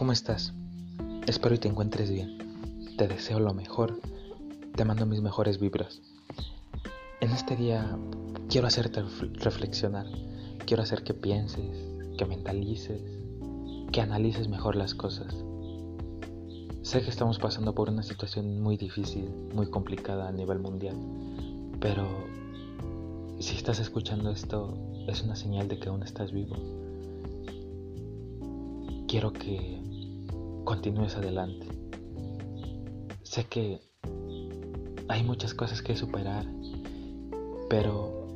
¿Cómo estás? Espero y te encuentres bien. Te deseo lo mejor. Te mando mis mejores vibras. En este día quiero hacerte reflexionar. Quiero hacer que pienses, que mentalices, que analices mejor las cosas. Sé que estamos pasando por una situación muy difícil, muy complicada a nivel mundial, pero si estás escuchando esto es una señal de que aún estás vivo. Quiero que continúes adelante. Sé que hay muchas cosas que superar, pero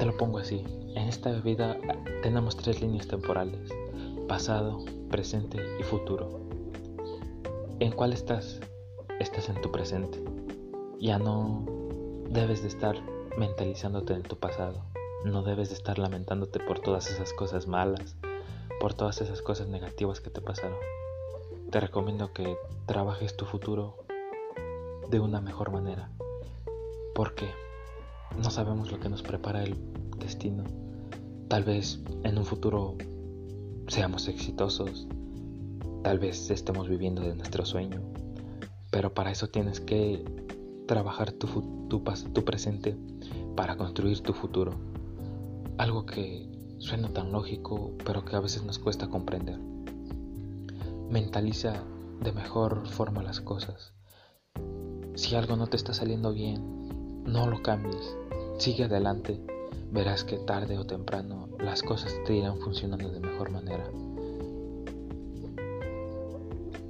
te lo pongo así. En esta vida tenemos tres líneas temporales, pasado, presente y futuro. ¿En cuál estás? Estás en tu presente. Ya no debes de estar mentalizándote en tu pasado. No debes de estar lamentándote por todas esas cosas malas, por todas esas cosas negativas que te pasaron te recomiendo que trabajes tu futuro de una mejor manera. Porque no sabemos lo que nos prepara el destino. Tal vez en un futuro seamos exitosos. Tal vez estemos viviendo de nuestro sueño. Pero para eso tienes que trabajar tu, tu, tu presente para construir tu futuro. Algo que suena tan lógico, pero que a veces nos cuesta comprender. Mentaliza de mejor forma las cosas. Si algo no te está saliendo bien, no lo cambies. Sigue adelante. Verás que tarde o temprano las cosas te irán funcionando de mejor manera.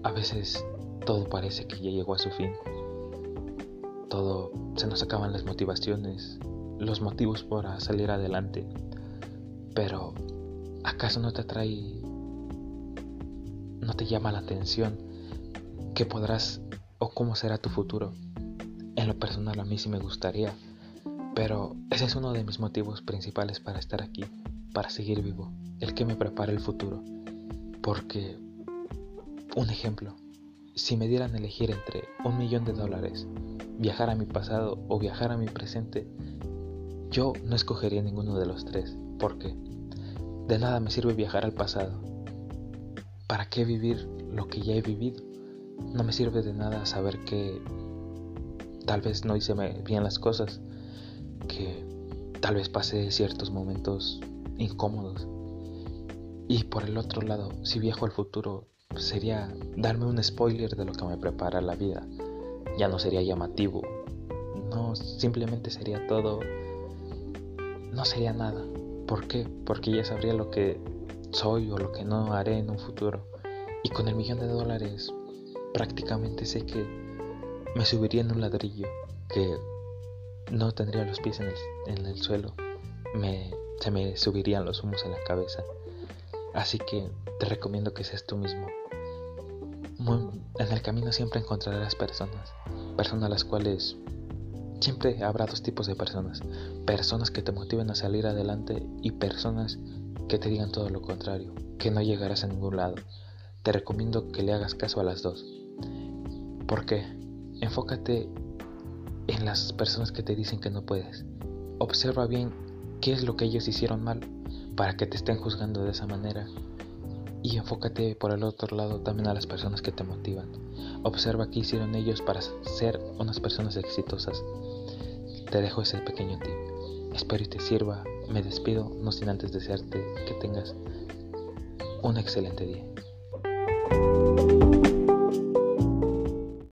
A veces todo parece que ya llegó a su fin. Todo se nos acaban las motivaciones, los motivos para salir adelante. Pero ¿acaso no te atrae no te llama la atención qué podrás o cómo será tu futuro. En lo personal a mí sí me gustaría, pero ese es uno de mis motivos principales para estar aquí, para seguir vivo, el que me prepare el futuro. Porque, un ejemplo, si me dieran a elegir entre un millón de dólares, viajar a mi pasado o viajar a mi presente, yo no escogería ninguno de los tres, porque de nada me sirve viajar al pasado ¿Para qué vivir lo que ya he vivido? No me sirve de nada saber que tal vez no hice bien las cosas, que tal vez pasé ciertos momentos incómodos. Y por el otro lado, si viajo al futuro, sería darme un spoiler de lo que me prepara la vida. Ya no sería llamativo. No, simplemente sería todo... No sería nada. ¿Por qué? Porque ya sabría lo que soy o lo que no haré en un futuro. Y con el millón de dólares prácticamente sé que me subiría en un ladrillo, que no tendría los pies en el, suelo, me, se me subirían los humos en la cabeza. Así que te recomiendo que seas tú mismo. en el camino siempre encontrarás personas, personas a las cuales siempre habrá dos tipos de personas, personas que te motiven a salir adelante y personas que te digan todo lo contrario, que no llegarás a ningún lado. Te recomiendo que le hagas caso a las dos. ¿Por qué? Enfócate en las personas que te dicen que no puedes. Observa bien qué es lo que ellos hicieron mal para que te estén juzgando de esa manera. Y enfócate por el otro lado también a las personas que te motivan. Observa qué hicieron ellos para ser unas personas exitosas. Te dejo ese pequeño tip. Espero y te sirva. Me despido, no sin antes desearte que tengas un excelente día.